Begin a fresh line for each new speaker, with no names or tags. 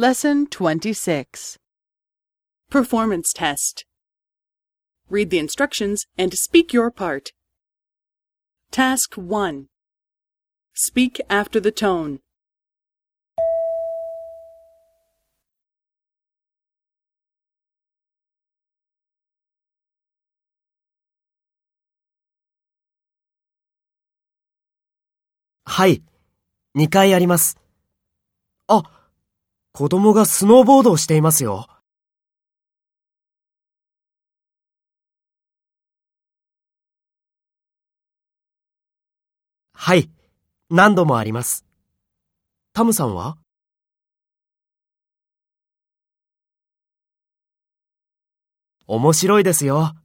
Lesson 26 Performance Test Read the instructions and speak your part. Task 1 Speak after the tone.
はい。2回あります。あ、 子供がスノーボードをしていますよ。はい。何度もあります。タムさんは？面白いですよ。